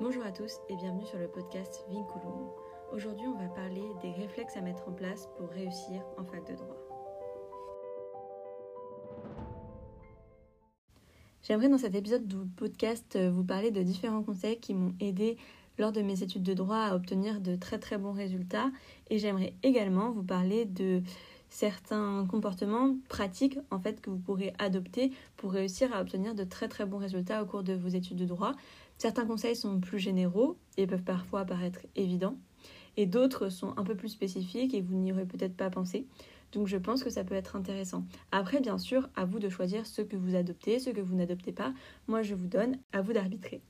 Bonjour à tous et bienvenue sur le podcast Vinculum. Aujourd'hui, on va parler des réflexes à mettre en place pour réussir en fac de droit. J'aimerais dans cet épisode du podcast vous parler de différents conseils qui m'ont aidé lors de mes études de droit à obtenir de très très bons résultats et j'aimerais également vous parler de certains comportements pratiques en fait que vous pourrez adopter pour réussir à obtenir de très très bons résultats au cours de vos études de droit. Certains conseils sont plus généraux et peuvent parfois paraître évidents et d'autres sont un peu plus spécifiques et vous n'y aurez peut-être pas pensé. Donc je pense que ça peut être intéressant. Après bien sûr, à vous de choisir ce que vous adoptez, ce que vous n'adoptez pas. Moi je vous donne, à vous d'arbitrer.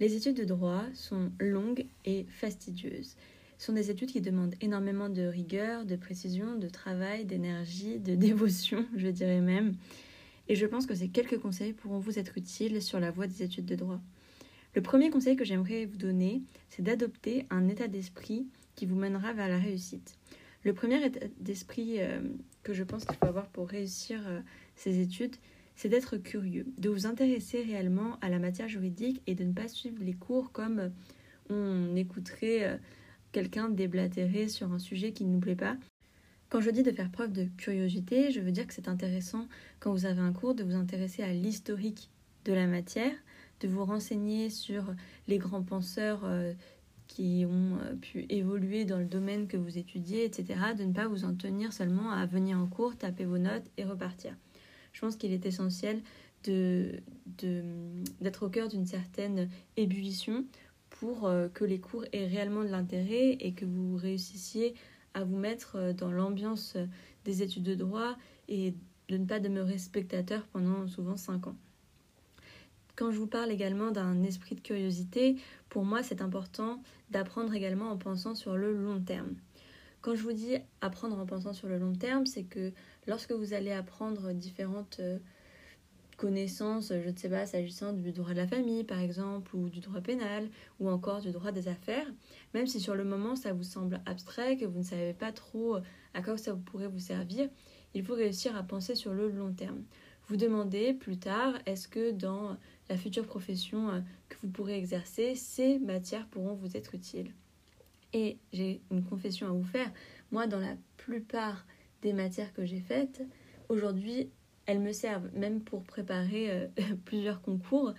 Les études de droit sont longues et fastidieuses sont des études qui demandent énormément de rigueur, de précision, de travail, d'énergie, de dévotion, je dirais même. Et je pense que ces quelques conseils pourront vous être utiles sur la voie des études de droit. Le premier conseil que j'aimerais vous donner, c'est d'adopter un état d'esprit qui vous mènera vers la réussite. Le premier état d'esprit euh, que je pense qu'il faut avoir pour réussir euh, ces études, c'est d'être curieux, de vous intéresser réellement à la matière juridique et de ne pas suivre les cours comme on écouterait quelqu'un déblatéré sur un sujet qui ne nous plaît pas. Quand je dis de faire preuve de curiosité, je veux dire que c'est intéressant quand vous avez un cours de vous intéresser à l'historique de la matière, de vous renseigner sur les grands penseurs euh, qui ont euh, pu évoluer dans le domaine que vous étudiez, etc. De ne pas vous en tenir seulement à venir en cours, taper vos notes et repartir. Je pense qu'il est essentiel d'être de, au cœur d'une certaine ébullition pour euh, que les cours aient réellement de l'intérêt et que vous réussissiez à vous mettre euh, dans l'ambiance euh, des études de droit et de ne pas demeurer spectateur pendant souvent 5 ans. Quand je vous parle également d'un esprit de curiosité, pour moi c'est important d'apprendre également en pensant sur le long terme. Quand je vous dis apprendre en pensant sur le long terme, c'est que lorsque vous allez apprendre différentes connaissances, je ne sais pas, s'agissant du droit de la famille par exemple, ou du droit pénal, ou encore du droit des affaires, même si sur le moment ça vous semble abstrait, que vous ne savez pas trop à quoi ça pourrait vous servir, il faut réussir à penser sur le long terme. Vous demandez plus tard, est-ce que dans la future profession euh, que vous pourrez exercer, ces matières pourront vous être utiles? Et j'ai une confession à vous faire, moi dans la plupart des matières que j'ai faites, aujourd'hui elles me servent même pour préparer euh, plusieurs concours.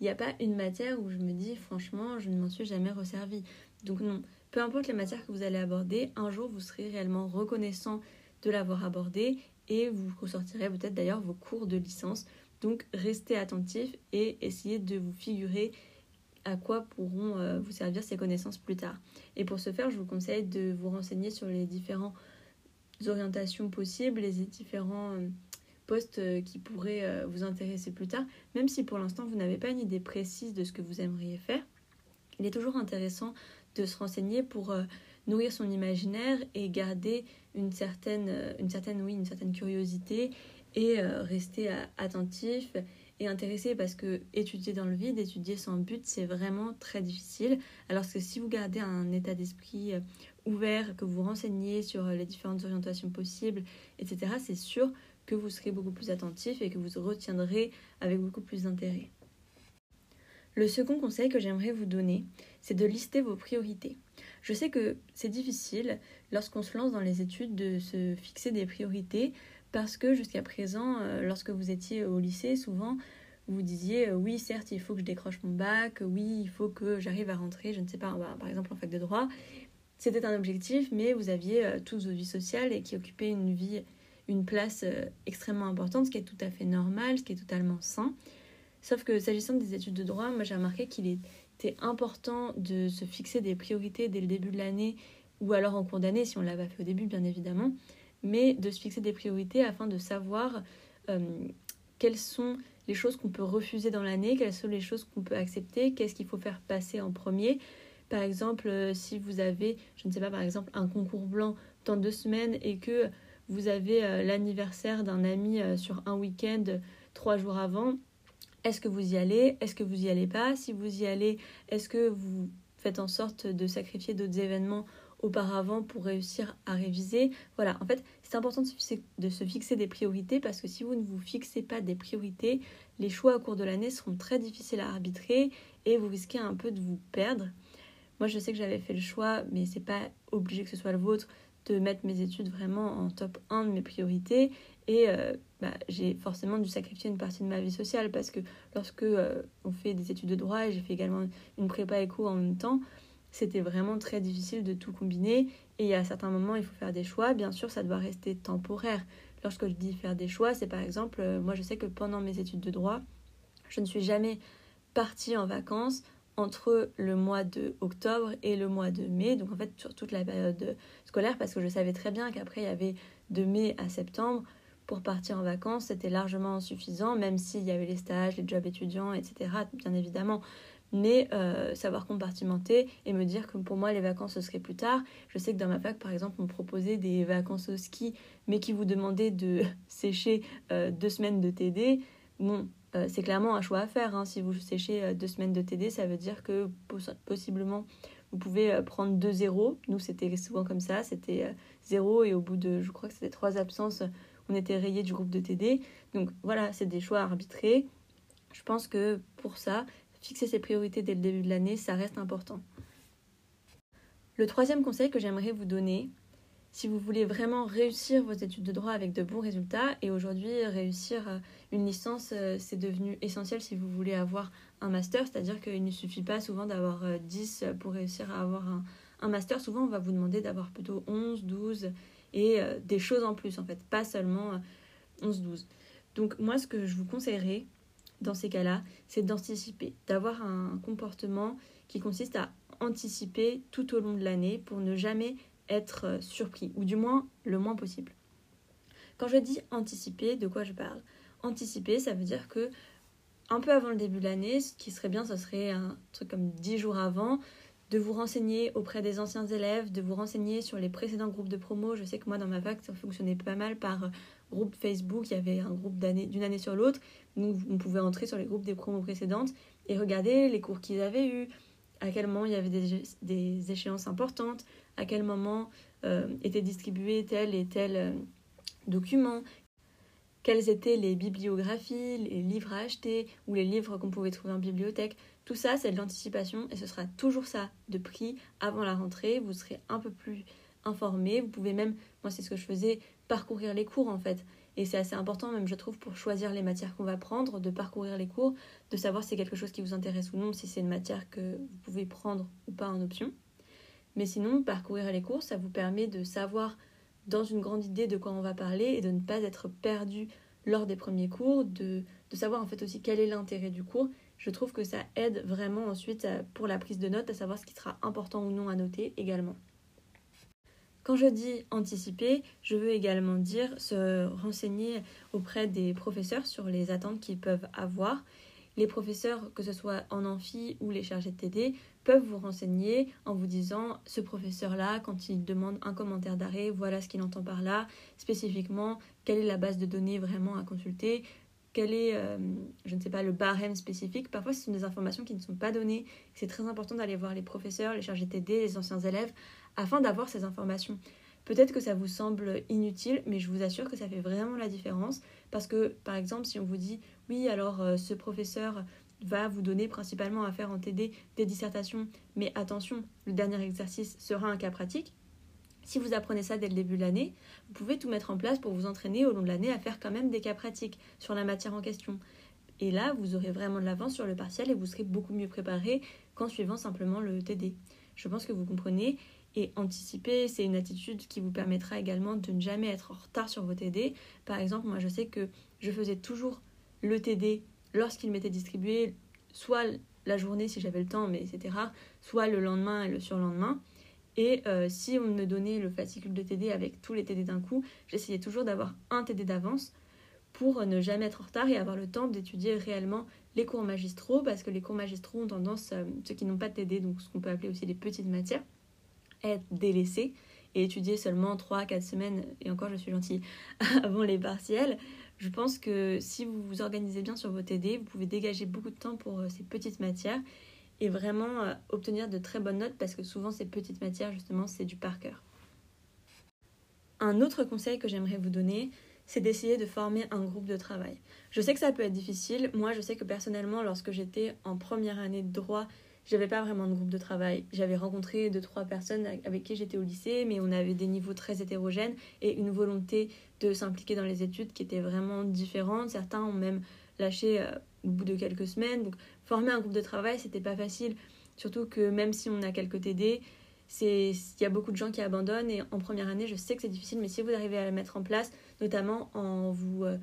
Il n'y a pas une matière où je me dis franchement je ne m'en suis jamais resservie. Donc non, peu importe les matières que vous allez aborder, un jour vous serez réellement reconnaissant de l'avoir abordé et vous ressortirez peut-être d'ailleurs vos cours de licence. Donc restez attentif et essayez de vous figurer à quoi pourront euh, vous servir ces connaissances plus tard. Et pour ce faire, je vous conseille de vous renseigner sur les différentes orientations possibles, les différents euh, postes euh, qui pourraient euh, vous intéresser plus tard, même si pour l'instant vous n'avez pas une idée précise de ce que vous aimeriez faire. Il est toujours intéressant de se renseigner pour euh, nourrir son imaginaire et garder une certaine, une certaine, oui, une certaine curiosité et rester attentif et intéressé parce que étudier dans le vide, étudier sans but, c'est vraiment très difficile. Alors que si vous gardez un état d'esprit ouvert, que vous renseignez sur les différentes orientations possibles, etc., c'est sûr vous serez beaucoup plus attentif et que vous retiendrez avec beaucoup plus d'intérêt. Le second conseil que j'aimerais vous donner, c'est de lister vos priorités. Je sais que c'est difficile lorsqu'on se lance dans les études de se fixer des priorités parce que jusqu'à présent, euh, lorsque vous étiez au lycée, souvent vous disiez euh, oui, certes, il faut que je décroche mon bac, oui, il faut que j'arrive à rentrer, je ne sais pas, bah, par exemple en fac de droit. C'était un objectif, mais vous aviez euh, toutes vos vies sociales et qui occupaient une vie une place euh, extrêmement importante, ce qui est tout à fait normal, ce qui est totalement sain. Sauf que s'agissant des études de droit, moi j'ai remarqué qu'il était important de se fixer des priorités dès le début de l'année, ou alors en cours d'année si on ne l'a pas fait au début bien évidemment, mais de se fixer des priorités afin de savoir euh, quelles sont les choses qu'on peut refuser dans l'année, quelles sont les choses qu'on peut accepter, qu'est-ce qu'il faut faire passer en premier. Par exemple, euh, si vous avez, je ne sais pas, par exemple, un concours blanc dans deux semaines et que vous avez euh, l'anniversaire d'un ami euh, sur un week-end trois jours avant, est-ce que vous y allez? Est-ce que vous y allez pas? Si vous y allez, est-ce que vous faites en sorte de sacrifier d'autres événements auparavant pour réussir à réviser? Voilà, en fait, c'est important de se, fixer, des priorités parce que si vous ne vous fixez pas des priorités, les choix au cours de l'année seront très difficiles à arbitrer et vous risquez un peu de vous perdre. Moi, je sais que j'avais fait le choix, mais c'est pas obligé que ce soit le vôtre, de mettre mes études vraiment en top 1 de mes priorités. Et euh, bah, j'ai forcément dû sacrifier une partie de ma vie sociale parce que lorsque euh, on fait des études de droit et j'ai fait également une prépa éco en même temps, c'était vraiment très difficile de tout combiner. Et a certains moments, il faut faire des choix. Bien sûr, ça doit rester temporaire. Lorsque je dis faire des choix, c'est par exemple, euh, moi je sais que pendant mes études de droit, je ne suis jamais partie en vacances entre le mois de octobre et le mois de mai, donc en fait sur toute la période scolaire, parce que je savais très bien qu'après il y avait de mai à septembre pour partir en vacances, c'était largement suffisant, même s'il y avait les stages, les jobs étudiants, etc., bien évidemment. Mais euh, savoir compartimenter et me dire que pour moi les vacances ce serait plus tard. Je sais que dans ma fac par exemple on me proposait des vacances au ski mais qui vous demandaient de sécher euh, deux semaines de TD. Bon, euh, c'est clairement un choix à faire. Hein. Si vous séchez euh, deux semaines de TD, ça veut dire que possiblement vous pouvez euh, prendre deux zéros. Nous, c'était souvent comme ça. C'était zéro et au bout de, je crois que c'était trois absences, on était rayé du groupe de TD. Donc voilà, c'est des choix arbitrés. Je pense que pour ça, fixer ses priorités dès le début de l'année, ça reste important. Le troisième conseil que j'aimerais vous donner, si vous voulez vraiment réussir vos études de droit avec de bons résultats, et aujourd'hui réussir euh, une licence, euh, c'est devenu essentiel si vous voulez avoir un master, c'est-à-dire qu'il ne suffit pas souvent d'avoir 10 euh, pour réussir à avoir un, master, souvent on va vous demander d'avoir plutôt 11, 12 et des choses en plus en fait, pas seulement 11, 12. Donc moi ce que je vous conseillerais dans ces cas-là, c'est d'anticiper, d'avoir un comportement qui consiste à anticiper tout au long de l'année pour ne jamais être euh, surpris, ou du moins le moins possible. Quand je dis anticiper, de quoi je parle? Anticiper, ça veut dire que un peu avant le début de l'année, ce qui serait bien, ce serait un truc comme 10 jours avant, de vous renseigner auprès des anciens élèves, de vous renseigner sur les précédents groupes de promo. Je sais que moi, dans ma fac, ça fonctionnait pas mal par euh, groupe Facebook. Il y avait un groupe d'une année sur l'autre. Nous, on pouvait entrer sur les groupes des promos précédentes et regarder les cours qu'ils avaient eus, à quel moment il y avait des, échéances importantes, à quel moment euh, était distribué tel et tel euh, document, quelles étaient les bibliographies, les livres à acheter ou les livres qu'on pouvait trouver en bibliothèque. Tout ça, c'est de l'anticipation et ce sera toujours ça de prix avant la rentrée. Vous serez un peu plus informé. Vous pouvez même, moi c'est ce que je faisais, parcourir les cours en fait. Et c'est assez important même je trouve pour choisir les matières qu'on va prendre, de parcourir les cours, de savoir si c'est quelque chose qui vous intéresse ou non, si c'est une matière que vous pouvez prendre ou pas en option. Mais sinon, parcourir les cours, ça vous permet de savoir dans une grande idée de quoi on va parler et de ne pas être perdu lors des premiers cours, de, de savoir en fait aussi quel est l'intérêt du cours. Je trouve que ça aide vraiment ensuite pour la prise de notes, à savoir ce qui sera important ou non à noter également. Quand je dis anticiper, je veux également dire se renseigner auprès des professeurs sur les attentes qu'ils peuvent avoir. Les professeurs, que ce soit en amphi ou les chargés de TD, peuvent vous renseigner en vous disant ce professeur-là, quand il demande un commentaire d'arrêt, voilà ce qu'il entend par là, spécifiquement, quelle est la base de données vraiment à consulter, quel est, euh, je ne sais pas, le barème spécifique? Parfois, ce sont des informations qui ne sont pas données. C'est très important d'aller voir les professeurs, les chargés de TD, les anciens élèves, afin d'avoir ces informations. Peut-être que ça vous semble inutile, mais je vous assure que ça fait vraiment la différence. Parce que, par exemple, si on vous dit, oui, alors euh, ce professeur va vous donner principalement à faire en TD des dissertations, mais attention, le dernier exercice sera un cas pratique. Si vous apprenez ça dès le début de l'année, vous pouvez tout mettre en place pour vous entraîner au long de l'année à faire quand même des cas pratiques sur la matière en question. Et là, vous aurez vraiment de l'avance sur le partiel et vous serez beaucoup mieux préparé qu'en suivant simplement le TD. Je pense que vous comprenez. Et anticiper, c'est une attitude qui vous permettra également de ne jamais être en retard sur vos TD. Par exemple, moi je sais que je faisais toujours le TD lorsqu'il m'était distribué, soit la journée si j'avais le temps, mais c'était rare, soit le lendemain et le surlendemain. Et euh, si on me donnait le fascicule de TD avec tous les TD d'un coup, j'essayais toujours d'avoir un TD d'avance pour ne jamais être en retard et avoir le temps d'étudier réellement les cours magistraux, parce que les cours magistraux ont tendance, euh, ceux qui n'ont pas de TD, donc ce qu'on peut appeler aussi les petites matières, être délaissés et étudier seulement 3-4 semaines, et encore je suis gentille, avant les partiels. Je pense que si vous vous organisez bien sur vos TD, vous pouvez dégager beaucoup de temps pour euh, ces petites matières et vraiment euh, obtenir de très bonnes notes parce que souvent ces petites matières justement c'est du par cœur. Un autre conseil que j'aimerais vous donner, c'est d'essayer de former un groupe de travail. Je sais que ça peut être difficile. Moi, je sais que personnellement, lorsque j'étais en première année de droit, j'avais pas vraiment de groupe de travail. J'avais rencontré deux trois personnes avec qui j'étais au lycée, mais on avait des niveaux très hétérogènes et une volonté de s'impliquer dans les études qui était vraiment différente. Certains ont même lâché euh, au bout de quelques semaines. Donc former un groupe de travail, c'était pas facile. Surtout que même si on a quelques TD, il y a beaucoup de gens qui abandonnent et en première année, je sais que c'est difficile, mais si vous arrivez à la mettre en place, notamment en vous euh,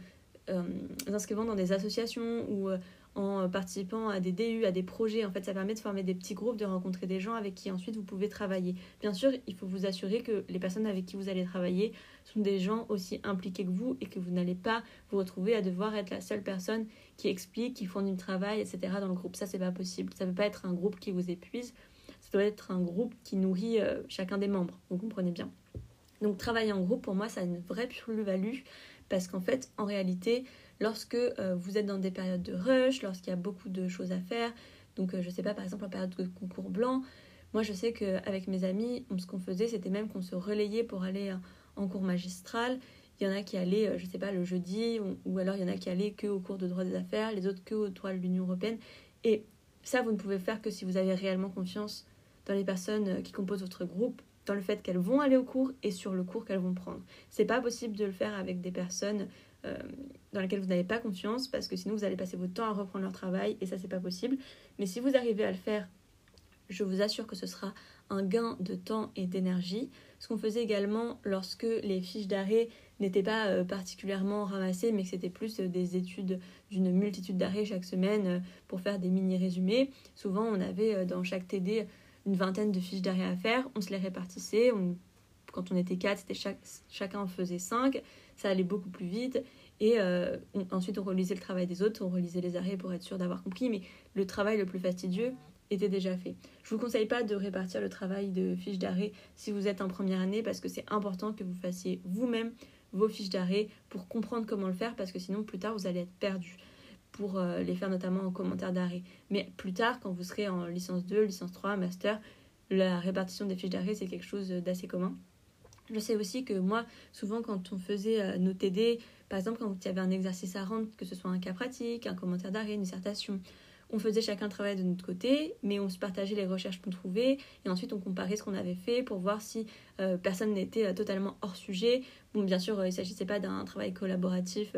euh, inscrivant dans des associations ou en participant à des DU, à des projets, en fait, ça permet de former des petits groupes, de rencontrer des gens avec qui ensuite vous pouvez travailler. Bien sûr, il faut vous assurer que les personnes avec qui vous allez travailler sont des gens aussi impliqués que vous et que vous n'allez pas vous retrouver à devoir être la seule personne qui explique, qui fournit du travail, etc. dans le groupe. Ça, c'est pas possible. Ça ne peut pas être un groupe qui vous épuise ça doit être un groupe qui nourrit euh, chacun des membres. Vous comprenez bien. Donc travailler en groupe, pour moi, ça a une vraie plus-value parce qu'en fait, en réalité, lorsque euh, vous êtes dans des périodes de rush, lorsqu'il y a beaucoup de choses à faire, donc je euh, je sais pas, par exemple en période de concours blanc, moi je sais qu'avec mes amis, ce qu'on faisait, c'était même qu'on se relayait pour aller en cours magistral. Il y en a qui allaient, je sais pas, le jeudi, ou, ou alors il y en a qui allaient que au cours de droit des affaires, les autres que au droit de l'Union européenne. Et ça, vous ne pouvez faire que si vous avez réellement confiance dans les personnes euh, qui composent votre groupe, dans le fait qu'elles vont aller au cours et sur le cours qu'elles vont prendre. C'est pas possible de le faire avec des personnes euh, dans lesquelles vous n'avez pas confiance parce que sinon vous allez passer votre temps à reprendre leur travail et ça c'est pas possible. Mais si vous arrivez à le faire, je vous assure que ce sera un gain de temps et d'énergie. Ce qu'on faisait également lorsque les fiches d'arrêt n'étaient pas euh, particulièrement ramassées, mais que c'était plus des études d'une multitude d'arrêts chaque semaine pour faire des mini-résumés. Souvent, on avait dans chaque TD une vingtaine de fiches d'arrêt à faire, on se les répartissait. quand on était quatre, chacun en faisait cinq. Ça allait beaucoup plus vite. Et euh, ensuite, on relisait le travail des autres, on relisait les arrêts pour être sûr d'avoir compris. Mais le travail le plus fastidieux était déjà fait. Je vous conseille pas de répartir le travail de fiches d'arrêt si vous êtes en première année parce que c'est important que vous fassiez vous-même vos fiches d'arrêt pour comprendre comment le faire parce que sinon plus tard vous allez être perdu pour euh, les faire notamment en commentaire d'arrêt. Mais plus tard, quand vous serez en licence 2, licence 3, master, la répartition des fiches d'arrêt, c'est quelque chose d'assez commun. Je sais aussi que moi, souvent quand on faisait euh, nos TD, par exemple quand il y avait un exercice à rendre, que ce soit un cas pratique, un commentaire d'arrêt, une dissertation, on faisait chacun le travail de notre côté, mais on se partageait les recherches qu'on trouvait, et ensuite on comparait ce qu'on avait fait pour voir si euh, personne n'était euh, totalement hors sujet. Bon, bien sûr, il ne s'agissait pas d'un travail collaboratif,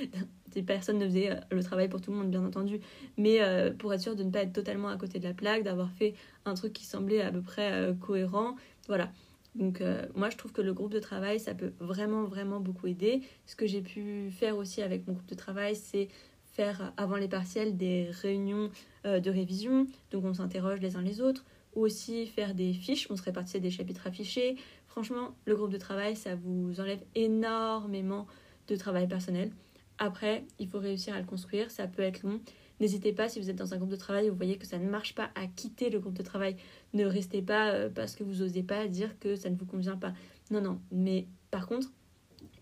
personne ne faisait le travail pour tout le monde, bien entendu, mais pour être sûr de ne pas être totalement à côté de la plaque, d'avoir fait un truc qui semblait à peu près cohérent. Voilà. Donc moi je trouve que le groupe de travail ça peut vraiment vraiment beaucoup aider. Ce que j'ai pu faire aussi avec mon groupe de travail c'est faire avant les partiels des réunions euh, de révision, donc on s'interroge les uns les autres, ou aussi faire des fiches, on se répartissait des chapitres affichés. Franchement, le groupe de travail, ça vous enlève énormément de travail personnel. Après, il faut réussir à le construire, ça peut être long. N'hésitez pas, si vous êtes dans un groupe de travail vous voyez que ça ne marche pas, à quitter le groupe de travail. Ne restez pas euh, parce que vous n'osez pas dire que ça ne vous convient pas. Non, non. Mais par contre,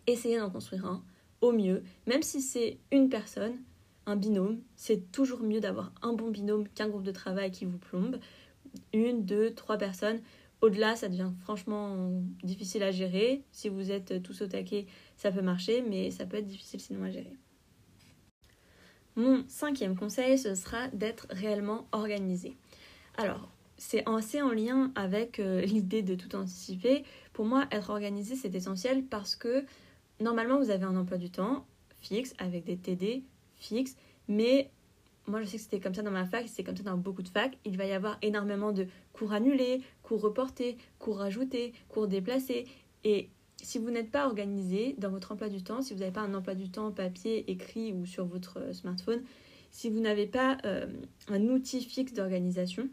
essayez d'en construire un au mieux. Même si c'est une personne, un binôme. C'est toujours mieux d'avoir un bon binôme qu'un groupe de travail qui vous plombe. Une, deux, trois personnes. Au-delà, ça devient franchement difficile à gérer. Si vous êtes tous au taquet, ça peut marcher, mais ça peut être difficile sinon à gérer. Mon cinquième conseil, ce sera d'être réellement organisé. Alors, c'est assez en lien avec euh, l'idée de tout anticiper. Pour moi, être organisé, c'est essentiel parce que normalement, vous avez un emploi du temps fixe avec des TD fixe. Mais moi, je sais que c'était comme ça dans ma fac, c'est comme ça dans beaucoup de facs. Il va y avoir énormément de cours annulés, cours reportés, cours rajoutés, cours déplacés. Et si vous n'êtes pas organisé dans votre emploi du temps, si vous n'avez pas un emploi du temps papier, écrit ou sur votre euh, smartphone, si vous n'avez pas euh, un outil fixe d'organisation,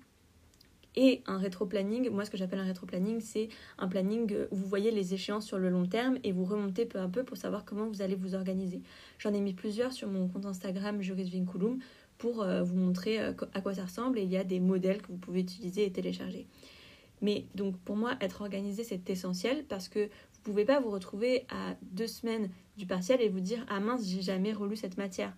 et un rétro-planning, moi ce que j'appelle un rétro-planning, c'est un planning où vous voyez les échéances sur le long terme et vous remontez peu à peu pour savoir comment vous allez vous organiser. J'en ai mis plusieurs sur mon compte Instagram Juris Vinculum pour euh, vous montrer euh, à quoi ça ressemble et il y a des modèles que vous pouvez utiliser et télécharger. Mais donc pour moi, être organisé, c'est essentiel parce que pouvez pas vous retrouver à deux semaines du partiel et vous dire ah mince, j'ai jamais relu cette matière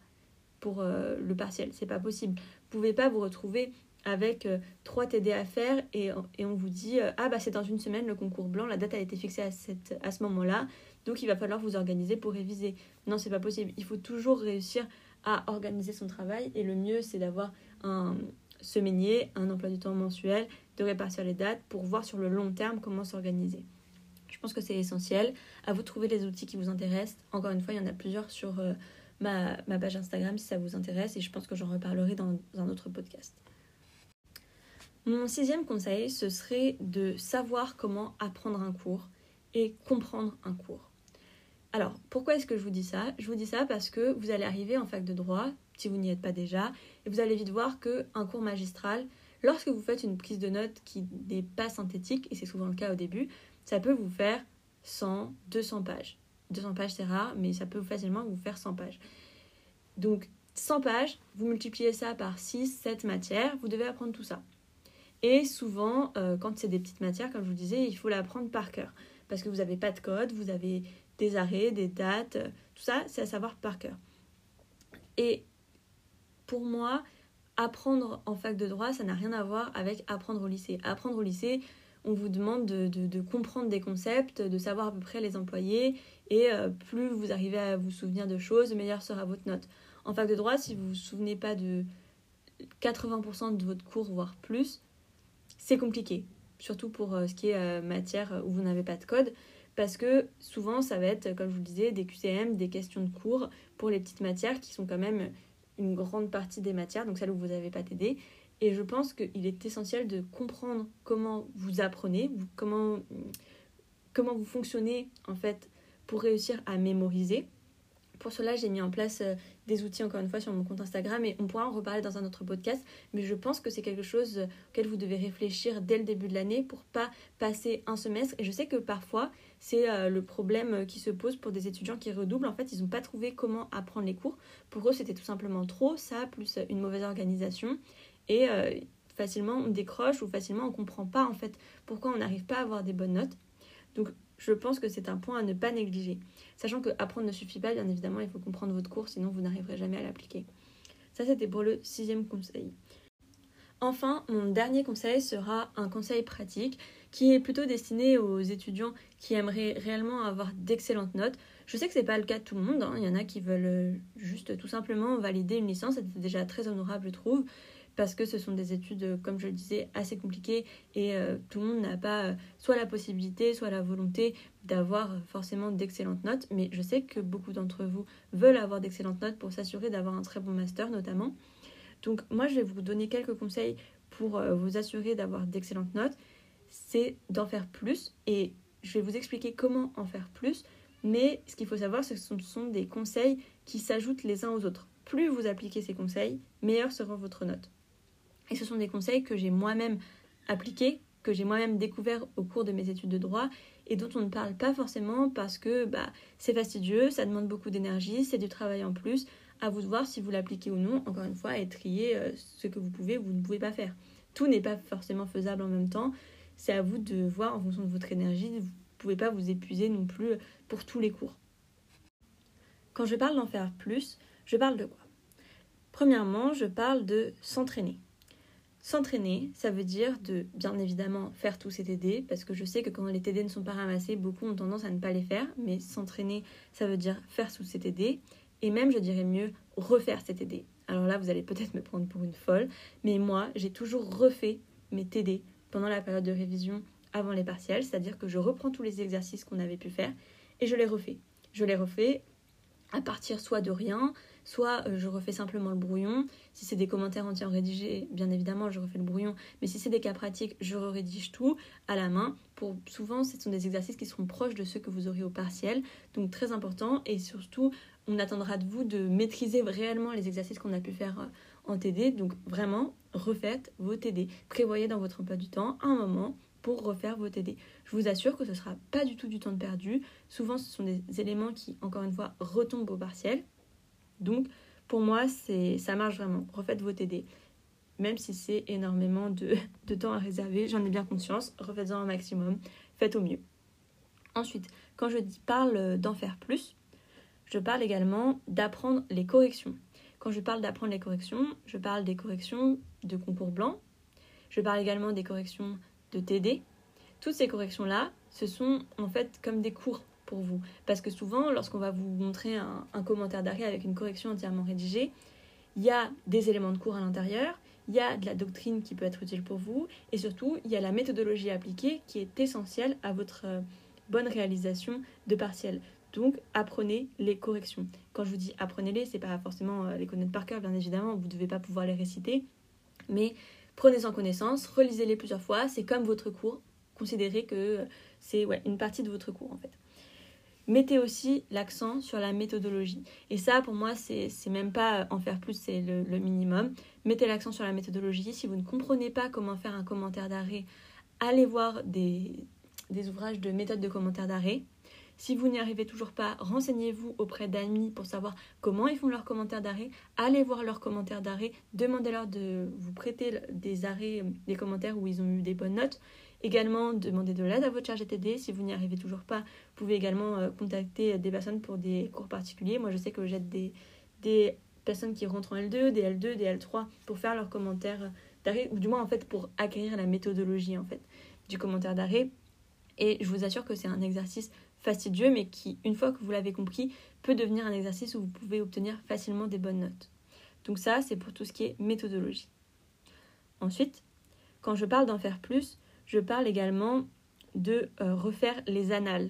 pour euh, le partiel, c'est pas possible. Vous pouvez pas vous retrouver avec euh, trois TD à faire et, et on vous dit euh, ah bah c'est dans une semaine le concours blanc, la date a été fixée à, cette, à ce moment-là, donc il va falloir vous organiser pour réviser. Non, c'est pas possible. Il faut toujours réussir à organiser son travail et le mieux c'est d'avoir un semainier, un emploi du temps mensuel, de répartir les dates pour voir sur le long terme comment s'organiser. Je pense que c'est essentiel. À vous de trouver les outils qui vous intéressent. Encore une fois, il y en a plusieurs sur euh, ma, ma, page Instagram si ça vous intéresse et je pense que j'en reparlerai dans un autre podcast. Mon sixième conseil, ce serait de savoir comment apprendre un cours et comprendre un cours. Alors, pourquoi est-ce que je vous dis ça? Je vous dis ça parce que vous allez arriver en fac de droit, si vous n'y êtes pas déjà, et vous allez vite voir qu'un cours magistral, lorsque vous faites une prise de notes qui n'est pas synthétique, et c'est souvent le cas au début, ça peut vous faire 100, 200 pages. 200 pages c'est rare, mais ça peut facilement vous faire 100 pages. Donc 100 pages, vous multipliez ça par 6, 7 matières, vous devez apprendre tout ça. Et souvent, euh, quand c'est des petites matières, comme je vous disais, il faut l'apprendre par cœur. Parce que vous n'avez pas de code, vous avez des arrêts, des dates, euh, tout ça, c'est à savoir par cœur. Et pour moi, apprendre en fac de droit, ça n'a rien à voir avec apprendre au lycée. Apprendre au lycée, on vous demande de, comprendre des concepts, de savoir à peu près les employer, et euh, plus vous arrivez à vous souvenir de choses, meilleure sera votre note. En fac de droit, si vous ne vous souvenez pas de 80% de votre cours, voire plus, c'est compliqué, surtout pour euh, ce qui est euh, matière où vous n'avez pas de code, parce que souvent ça va être, comme je vous le disais, des QCM, des questions de cours pour les petites matières qui sont quand même une grande partie des matières, donc celles où vous n'avez pas TD. Et je pense qu'il est essentiel de comprendre comment vous apprenez, comment, comment vous fonctionnez en fait pour réussir à mémoriser. Pour cela, j'ai mis en place euh, des outils, encore une fois, sur mon compte Instagram et on pourra en reparler dans un autre podcast. Mais je pense que c'est quelque chose auquel vous devez réfléchir dès le début de l'année pour pas passer un semestre. Et je sais que parfois, c'est euh, le problème qui se pose pour des étudiants qui redoublent. En fait, ils n'ont pas trouvé comment apprendre les cours. Pour eux, c'était tout simplement trop ça, plus une mauvaise organisation. Et euh, facilement, on décroche ou facilement, on comprend pas en fait pourquoi on n'arrive pas à avoir des bonnes notes. Donc, je pense que c'est un point à ne pas négliger. Sachant que apprendre ne suffit pas, bien évidemment, il faut comprendre votre cours, sinon vous n'arriverez jamais à l'appliquer. Ça, c'était pour le sixième conseil. Enfin, mon dernier conseil sera un conseil pratique qui est plutôt destiné aux étudiants qui aimeraient réellement avoir d'excellentes notes. Je sais que ce n'est pas le cas de tout le monde, hein. il y en a qui veulent euh, juste tout simplement valider une licence, c'est déjà très honorable je trouve, parce que ce sont des études, euh, comme je le disais, assez compliquées et euh, tout le monde n'a pas euh, soit la possibilité, soit la volonté d'avoir forcément d'excellentes notes. Mais je sais que beaucoup d'entre vous veulent avoir d'excellentes notes pour s'assurer d'avoir un très bon master notamment. Donc moi, je vais vous donner quelques conseils pour vous assurer d'avoir d'excellentes notes. C'est d'en faire plus et je vais vous expliquer comment en faire plus. Mais ce qu'il faut savoir, c'est que ce sont des conseils qui s'ajoutent les uns aux autres. Plus vous appliquez ces conseils, meilleure sera votre note. Et ce sont des conseils que j'ai moi-même appliqués, que j'ai moi-même découverts au cours de mes études de droit et dont on ne parle pas forcément parce que bah, c'est fastidieux, ça demande beaucoup d'énergie, c'est du travail en plus. À vous de voir si vous l'appliquez ou non, encore une fois, et trier euh, ce que vous pouvez ou vous ne pouvez pas faire. Tout n'est pas forcément faisable en même temps. C'est à vous de voir en fonction de votre énergie. Vous ne pouvez pas vous épuiser non plus pour tous les cours. Quand je parle d'en faire plus, je parle de quoi? Premièrement, je parle de s'entraîner. S'entraîner, ça veut dire de bien évidemment faire tous ces TD, parce que je sais que quand les TD ne sont pas ramassés, beaucoup ont tendance à ne pas les faire, mais s'entraîner, ça veut dire faire tous ces TD, et même, je dirais mieux, refaire ces TD. Alors là, vous allez peut-être me prendre pour une folle, mais moi, j'ai toujours refait mes TD pendant la période de révision avant les partiels, c'est-à-dire que je reprends tous les exercices qu'on avait pu faire et je les refais. Je les refais à partir soit de rien, soit euh, je refais simplement le brouillon. Si c'est des commentaires entiers rédigés, bien évidemment, je refais le brouillon. Mais si c'est des cas pratiques, je rédige tout à la main. Souvent, ce sont des exercices qui seront proches de ceux que vous aurez au partiel, donc très important. Et surtout, on attendra de vous de maîtriser réellement les exercices qu'on a pu faire euh, en TD. Donc vraiment, refaites vos TD. Prévoyez dans votre emploi du temps un moment pour refaire vos TD. Je vous assure que ce ne sera pas du tout du temps perdu. Souvent, ce sont des éléments qui, encore une fois, retombent au partiel. Donc, pour moi, ça marche vraiment. Refaites vos TD. Même si c'est énormément de, de, temps à réserver, j'en ai bien conscience. Refaites-en un maximum. Faites au mieux. Ensuite, quand je parle d'en faire plus, je parle également d'apprendre les corrections. Quand je parle d'apprendre les corrections, je parle des corrections de concours blanc, Je parle également des corrections de TD. Toutes ces corrections-là, ce sont en fait comme des cours vous. Parce que souvent, lorsqu'on va vous montrer un, commentaire d'arrêt avec une correction entièrement rédigée, il y a des éléments de cours à l'intérieur, il y a de la doctrine qui peut être utile pour vous, et surtout, il y a la méthodologie appliquée qui est essentielle à votre euh, bonne réalisation de partiel. Donc, apprenez les corrections. Quand je vous dis apprenez-les, c'est pas forcément euh, les connaître par cœur, bien évidemment, vous ne devez pas pouvoir les réciter, mais prenez-en connaissance, relisez-les plusieurs fois, c'est comme votre cours, considérez que c'est ouais, une partie de votre cours en fait. Mettez aussi l'accent sur la méthodologie. Et ça, pour moi, c'est même pas en faire plus, c'est le, minimum. Mettez l'accent sur la méthodologie. Si vous ne comprenez pas comment faire un commentaire d'arrêt, allez voir des, des ouvrages de méthode de commentaire d'arrêt. Si vous n'y arrivez toujours pas, renseignez-vous auprès d'amis pour savoir comment ils font leurs commentaires d'arrêt. Allez voir leurs commentaires d'arrêt. Demandez-leur de vous prêter des arrêts, des commentaires où ils ont eu des bonnes notes. Également, demandez de l'aide à votre charge TD. Si vous n'y arrivez toujours pas, vous pouvez également euh, contacter des personnes pour des cours particuliers. Moi, je sais que j'aide des, des personnes qui rentrent en L2, des L2, des L3 pour faire leurs commentaires d'arrêt, ou du moins en fait pour acquérir la méthodologie en fait du commentaire d'arrêt. Et je vous assure que c'est un exercice fastidieux, mais qui, une fois que vous l'avez compris, peut devenir un exercice où vous pouvez obtenir facilement des bonnes notes. Donc ça, c'est pour tout ce qui est méthodologie. Ensuite, quand je parle d'en faire plus, je parle également de euh, refaire les annales.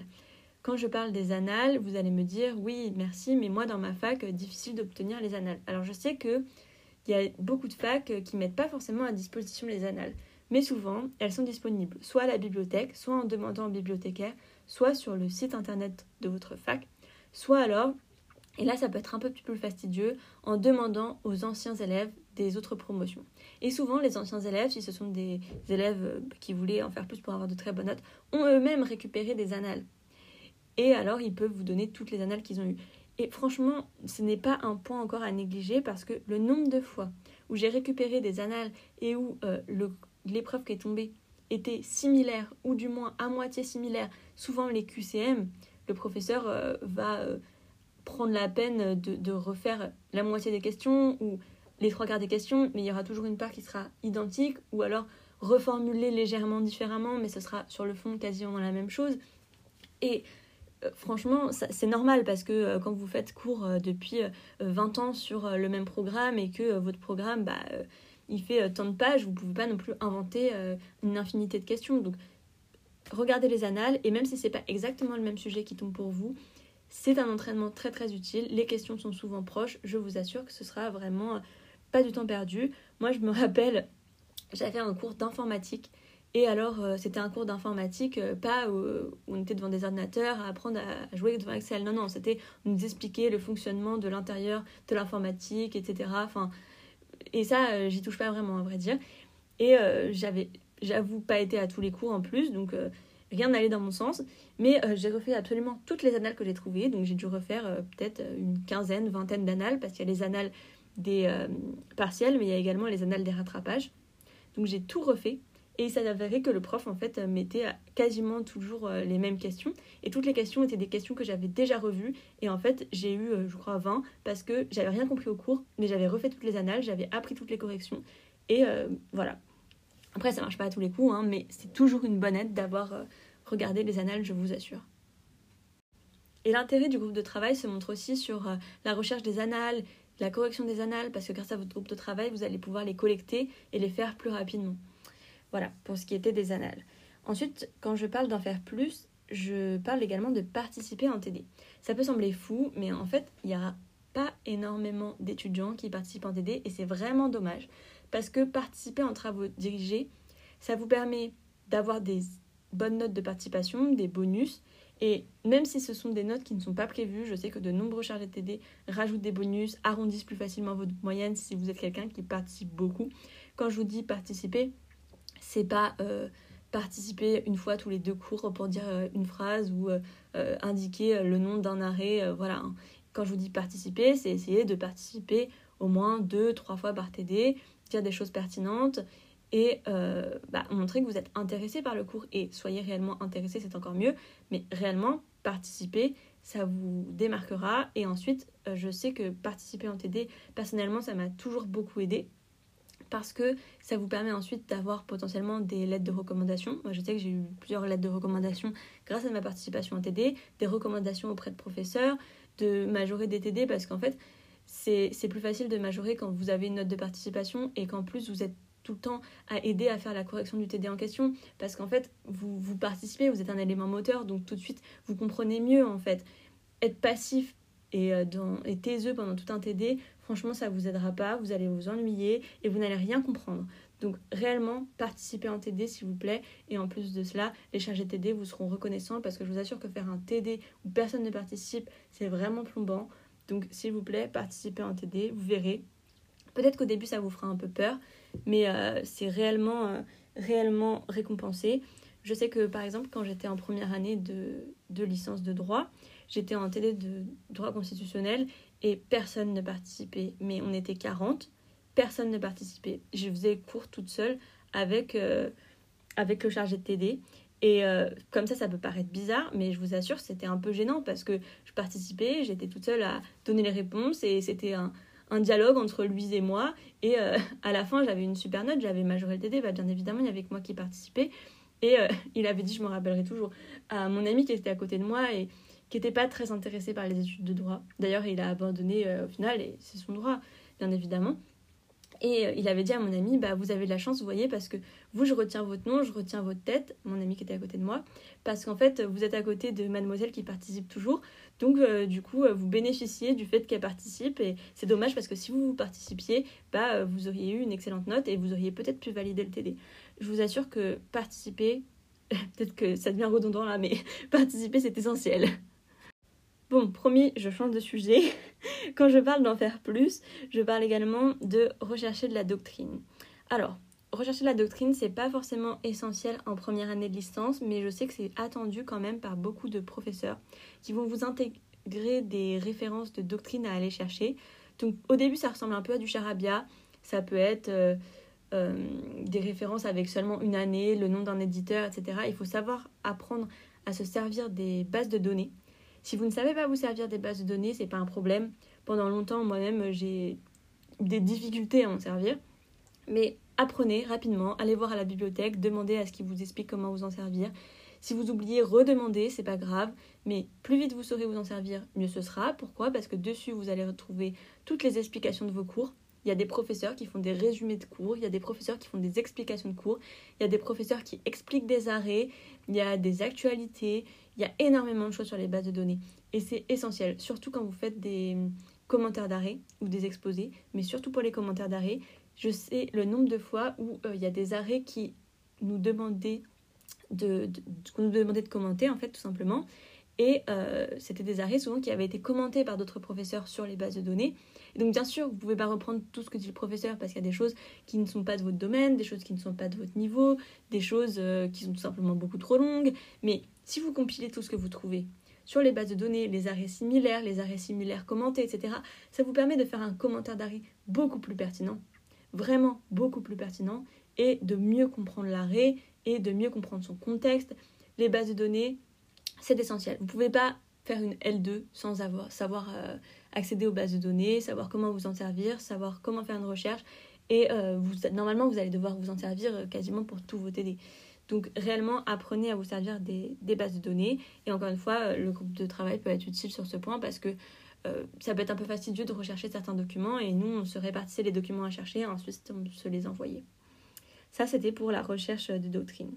Quand je parle des annales, vous allez me dire oui, merci, mais moi dans ma fac, euh, difficile d'obtenir les annales. Alors je sais que il y a beaucoup de facs euh, qui mettent pas forcément à disposition les annales, mais souvent elles sont disponibles soit à la bibliothèque, soit en demandant au bibliothécaire, soit sur le site internet de votre fac, soit alors, et là ça peut être un peu plus fastidieux, en demandant aux anciens élèves des autres promotions. Et souvent, les anciens élèves, si ce sont des élèves euh, qui voulaient en faire plus pour avoir de très bonnes notes, ont eux-mêmes récupéré des annales. Et alors, ils peuvent vous donner toutes les annales qu'ils ont eues. Et franchement, ce n'est pas un point encore à négliger parce que le nombre de fois où j'ai récupéré des annales et où euh, l'épreuve qui est tombée était similaire, ou du moins à moitié similaire, souvent les QCM, le professeur euh, va prendre la peine de, refaire la moitié des questions ou les trois quarts des questions, mais il y aura toujours une part qui sera identique, ou alors reformulée légèrement différemment, mais ce sera sur le fond quasiment la même chose. Et euh, franchement, c'est normal parce que quand vous faites cours depuis 20 ans sur le même programme et que votre programme, bah, il fait euh, tant de pages, vous ne pouvez pas non plus inventer euh, une infinité de questions. Donc, regardez les annales, et même si ce n'est pas exactement le même sujet qui tombe pour vous, c'est un entraînement très très utile. Les questions sont souvent proches, je vous assure que ce sera vraiment euh, pas du temps perdu. Moi, je me rappelle, j'avais un cours d'informatique. Et alors, c'était un cours d'informatique, pas où, on était devant des ordinateurs à apprendre à jouer devant Excel. Non, non, c'était nous expliquer le fonctionnement de l'intérieur de l'informatique, etc. Enfin, et ça, euh, j'y touche pas vraiment, à vrai dire. Et euh, j'avais, j'avoue, pas été à tous les cours en plus, donc euh, rien n'allait dans mon sens. Mais j'ai refait absolument toutes les annales que j'ai trouvées, donc j'ai dû refaire peut-être une quinzaine, vingtaine d'annales, parce qu'il y a les annales des partiels, mais il y a également les annales des rattrapages. Donc j'ai tout refait. Et il s'avérait que le prof, en fait, mettait quasiment toujours les mêmes questions. Et toutes les questions étaient des questions que j'avais déjà revues. Et en fait, j'ai eu, je crois, 20 parce que j'avais rien compris au cours, mais j'avais refait toutes les annales, j'avais appris toutes les corrections. Et voilà. Après, ça marche pas à tous les coups, hein, mais c'est toujours une bonne aide d'avoir regardé les annales, je vous assure. Et l'intérêt du groupe de travail se montre aussi sur la recherche des annales, la correction des annales, parce que grâce à votre groupe de travail, vous allez pouvoir les collecter et les faire plus rapidement. Voilà, pour ce qui était des annales. Ensuite, quand je parle d'en faire plus, je parle également de participer en TD. Ça peut sembler fou, mais en fait, il n'y a pas énormément d'étudiants qui participent en TD et c'est vraiment dommage parce que participer en travaux dirigés, ça vous permet d'avoir des bonnes notes de participation, des bonus et même si ce sont des notes qui ne sont pas prévues, je sais que de nombreux chargés de TD rajoutent des bonus, arrondissent plus facilement votre moyenne si vous êtes quelqu'un qui participe beaucoup. Quand je vous dis participer, c'est pas euh, participer une fois tous les deux cours pour dire euh, une phrase ou euh, indiquer le nom d'un arrêt. voilà. Hein. Quand je vous dis participer, c'est essayer de participer au moins deux, trois fois par TD, dire des choses pertinentes et bah, montrer que vous êtes intéressé par le cours. Et soyez réellement intéressé, c'est encore mieux, mais réellement participer, ça vous démarquera. Et ensuite je sais que participer en TD, personnellement, ça m'a toujours beaucoup aidé. Parce que ça vous permet ensuite d'avoir potentiellement des lettres de recommandation. Moi, je sais que j'ai eu plusieurs lettres de recommandation grâce à ma participation en TD, des recommandations auprès de professeurs, de majorer des TD parce qu'en fait, c'est plus facile de majorer quand vous avez une note de participation et qu'en plus vous êtes tout le temps à aider à faire la correction du TD en question parce qu'en fait vous, vous participez, vous êtes un élément moteur donc tout de suite vous comprenez mieux en fait. Être passif et, euh, dans, et taiseux pendant tout un TD, franchement ça vous aidera pas, vous allez vous ennuyer et vous n'allez rien comprendre. Donc réellement participez en TD s'il vous plaît et en plus de cela les chargés TD vous seront reconnaissants parce que je vous assure que faire un TD où personne ne participe c'est vraiment plombant. Donc s'il vous plaît participez en TD, vous verrez. Peut-être qu'au début ça vous fera un peu peur mais euh, c'est réellement, euh, réellement récompensé. Je sais que par exemple, quand j'étais en première année de, de licence de droit, j'étais en télé de droit constitutionnel et personne ne participait. Mais on était 40, personne ne participait. Je faisais cours toute seule avec, euh, avec le chargé de TD. Et comme ça, ça peut paraître bizarre, mais je vous assure, c'était un peu gênant parce que je participais, j'étais toute seule à donner les réponses et c'était un, un dialogue entre lui et moi. Et euh, à la fin, j'avais une super note, j'avais majoré le bah, bien évidemment, il y avait que moi qui participais. Et euh, il avait dit, je me rappellerai toujours, à mon ami qui était à côté de moi et qui n'était pas très intéressé par les études de droit. D'ailleurs, il a abandonné euh, au final, et c'est son droit, bien évidemment. Et euh, il avait dit à mon ami, bah, vous avez de la chance, vous voyez, parce que vous, je retiens votre nom, je retiens votre tête, mon ami qui était à côté de moi, parce qu'en fait, vous êtes à côté de mademoiselle qui participe toujours. Donc, euh, du coup, euh, vous bénéficiez du fait qu'elle participe. Et c'est dommage parce que si vous participiez, bah, vous auriez eu une excellente note et vous auriez peut-être pu valider le TD. Je vous assure que participer, peut-être que ça devient redondant là, mais participer, c'est essentiel. Bon, promis, je change de sujet. Quand je parle d'en faire plus, je parle également de rechercher de la doctrine. Alors, rechercher de la doctrine, c'est pas forcément essentiel en première année de licence, mais je sais que c'est attendu quand même par beaucoup de professeurs qui vont vous intégrer des références de doctrine à aller chercher. Donc, au début, ça ressemble un peu à du charabia. Ça peut être euh, euh, des références avec seulement une année, le nom d'un éditeur, etc. Il faut savoir apprendre à se servir des bases de données si vous ne savez pas vous servir des bases de données, c'est pas un problème. Pendant longtemps, moi-même, j'ai des difficultés à en servir. Mais apprenez rapidement, allez voir à la bibliothèque, demandez à ce qu'ils vous explique comment vous en servir. Si vous oubliez, redemandez, c'est pas grave, mais plus vite vous saurez vous en servir, mieux ce sera. Pourquoi? Parce que dessus, vous allez retrouver toutes les explications de vos cours. Il y a des professeurs qui font des résumés de cours, il y a des professeurs qui font des explications de cours, il y a des professeurs qui expliquent des arrêts, il y a des actualités, il y a énormément de choses sur les bases de données et c'est essentiel, surtout quand vous faites des commentaires d'arrêt ou des exposés, mais surtout pour les commentaires d'arrêt. Je sais le nombre de fois où euh, il y a des arrêts qui nous demandaient de, commenter en fait tout simplement. Et euh, c'était des arrêts souvent qui avaient été commentés par d'autres professeurs sur les bases de données. Et donc bien sûr, vous pouvez pas reprendre tout ce que dit le professeur parce qu'il y a des choses qui ne sont pas de votre domaine, des choses qui ne sont pas de votre niveau, des choses euh, qui sont tout simplement beaucoup trop longues. Mais si vous compilez tout ce que vous trouvez sur les bases de données, les arrêts similaires, les arrêts similaires commentés, etc., ça vous permet de faire un commentaire d'arrêt beaucoup plus pertinent, vraiment beaucoup plus pertinent, et de mieux comprendre l'arrêt et de mieux comprendre son contexte. Les bases de données, c'est essentiel. Vous ne pouvez pas faire une L2 sans avoir, savoir euh, accéder aux bases de données, savoir comment vous en servir, savoir comment faire une recherche. Et euh, normalement, vous allez devoir vous en servir euh, quasiment pour tous vos TD. Donc réellement, apprenez à vous servir des, bases de données. Et encore une fois, le groupe de travail peut être utile sur ce point parce que ça peut être un peu fastidieux de rechercher certains documents et nous, on se répartissait les documents à chercher ensuite on se les envoyait. Ça, c'était pour la recherche de doctrine.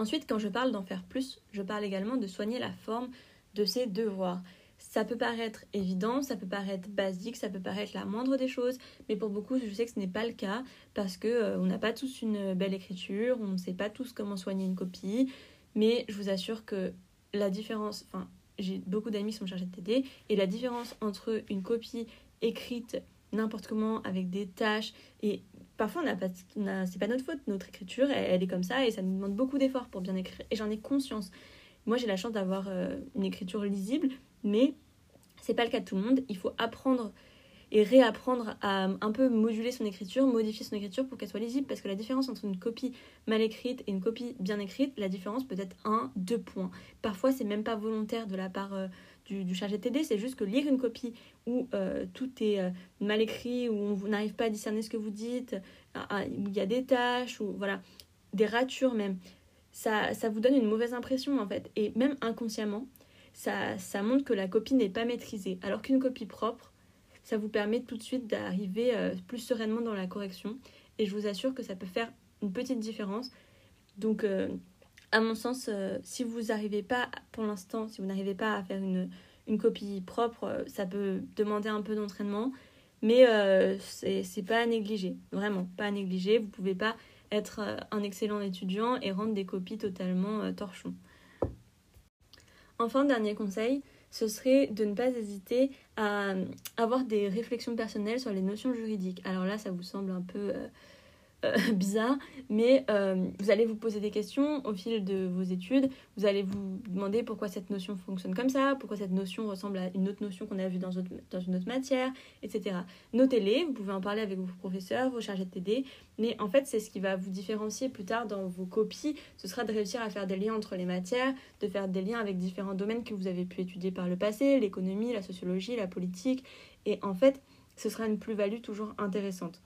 Ensuite, quand je parle d'en faire plus, je parle également de soigner la forme de ses devoirs. Ça peut paraître évident, ça peut paraître basique, ça peut paraître la moindre des choses, mais pour beaucoup, je sais que ce n'est pas le cas parce que euh, on n'a pas tous une belle écriture, on ne sait pas tous comment soigner une copie, mais je vous assure que la différence, enfin, j'ai beaucoup d'amis qui sont chargés de TD et la différence entre une copie écrite n'importe comment avec des tâches et parfois on pas c'est pas notre faute notre écriture elle, est comme ça et ça nous demande beaucoup d'efforts pour bien écrire et j'en ai conscience moi j'ai la chance d'avoir euh, une écriture lisible mais c'est pas le cas de tout le monde. Il faut apprendre et réapprendre à un peu moduler son écriture, modifier son écriture pour qu'elle soit lisible, parce que la différence entre une copie mal écrite et une copie bien écrite, la différence peut être un, deux points. Parfois, c'est même pas volontaire de la part du, chargé TD, c'est juste que lire une copie où euh, tout est euh, mal écrit, où on n'arrive pas à discerner ce que vous dites, ah, ah, où il y a des tâches, ou voilà, des ratures même, ça, ça vous donne une mauvaise impression en fait. Et même inconsciemment, ça, ça montre que la copie n'est pas maîtrisée. Alors qu'une copie propre, ça vous permet tout de suite d'arriver euh, plus sereinement dans la correction. Et je vous assure que ça peut faire une petite différence. Donc, à mon sens, euh, si vous n'arrivez pas, pour l'instant, si vous n'arrivez pas à faire une, copie propre, euh, ça peut demander un peu d'entraînement, mais euh, c'est pas à négliger, vraiment pas à négliger. Vous pouvez pas être un excellent étudiant et rendre des copies totalement torchons. Enfin, dernier conseil, ce serait de ne pas hésiter à avoir des réflexions personnelles sur les notions juridiques. Alors là, ça vous semble un peu euh, bizarre, mais euh, vous allez vous poser des questions au fil de vos études, vous allez vous demander pourquoi cette notion fonctionne comme ça, pourquoi cette notion ressemble à une autre notion qu'on a vue dans, dans une autre matière, etc. Notez-les, vous pouvez en parler avec vos professeurs, vos chargés de TD, mais en fait c'est ce qui va vous différencier plus tard dans vos copies, ce sera de réussir à faire des liens entre les matières, de faire des liens avec différents domaines que vous avez pu étudier par le passé, l'économie, la sociologie, la politique, et en fait ce sera une plus-value toujours intéressante.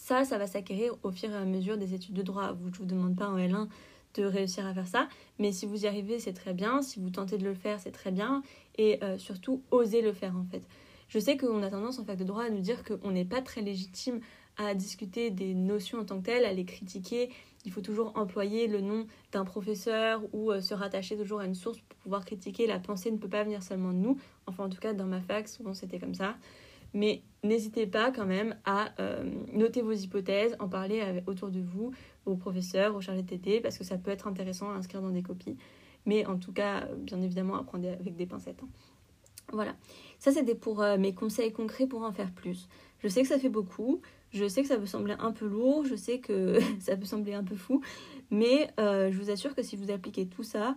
Ça, ça va s'acquérir au fur et à mesure des études de droit. je ne vous demande pas en L1 de réussir à faire ça, mais si vous y arrivez, c'est très bien. Si vous tentez de le faire, c'est très bien. Et euh, surtout, osez le faire en fait. Je sais qu'on a tendance en fac de droit à nous dire qu'on n'est pas très légitime à discuter des notions en tant que telles, à les critiquer. Il faut toujours employer le nom d'un professeur ou euh, se rattacher toujours à une source pour pouvoir critiquer. La pensée ne peut pas venir seulement de nous. Enfin, en tout cas, dans ma fac, souvent c'était comme ça. Mais n'hésitez pas quand même à euh, noter vos hypothèses, en parler autour de vous, aux professeurs, aux chargés de TT, parce que ça peut être intéressant à inscrire dans des copies. Mais en tout cas, bien évidemment, à avec des pincettes. Hein. Voilà. Ça, c'était pour euh, mes conseils concrets pour en faire plus. Je sais que ça fait beaucoup, je sais que ça peut sembler un peu lourd, je sais que ça peut sembler un peu fou, mais euh, je vous assure que si vous appliquez tout ça,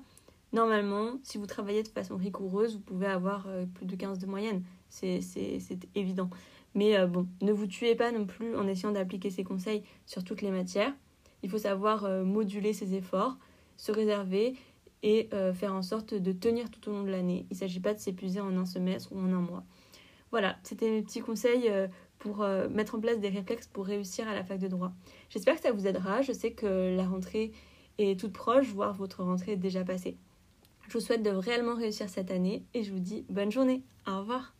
normalement, si vous travaillez de façon rigoureuse, vous pouvez avoir plus de 15 de moyenne c'est évident. Mais euh, bon, ne vous tuez pas non plus en essayant d'appliquer ces conseils sur toutes les matières. Il faut savoir euh, moduler ses efforts, se réserver et euh, faire en sorte de tenir tout au long de l'année. Il ne s'agit pas de s'épuiser en un semestre ou en un mois. Voilà, c'était mes petits conseils pour mettre en place des réflexes pour réussir à la fac de droit. J'espère que ça vous aidera. Je sais que la rentrée est toute proche, voire votre rentrée est déjà passée. Je vous souhaite de réellement réussir cette année et je vous dis bonne journée. Au revoir.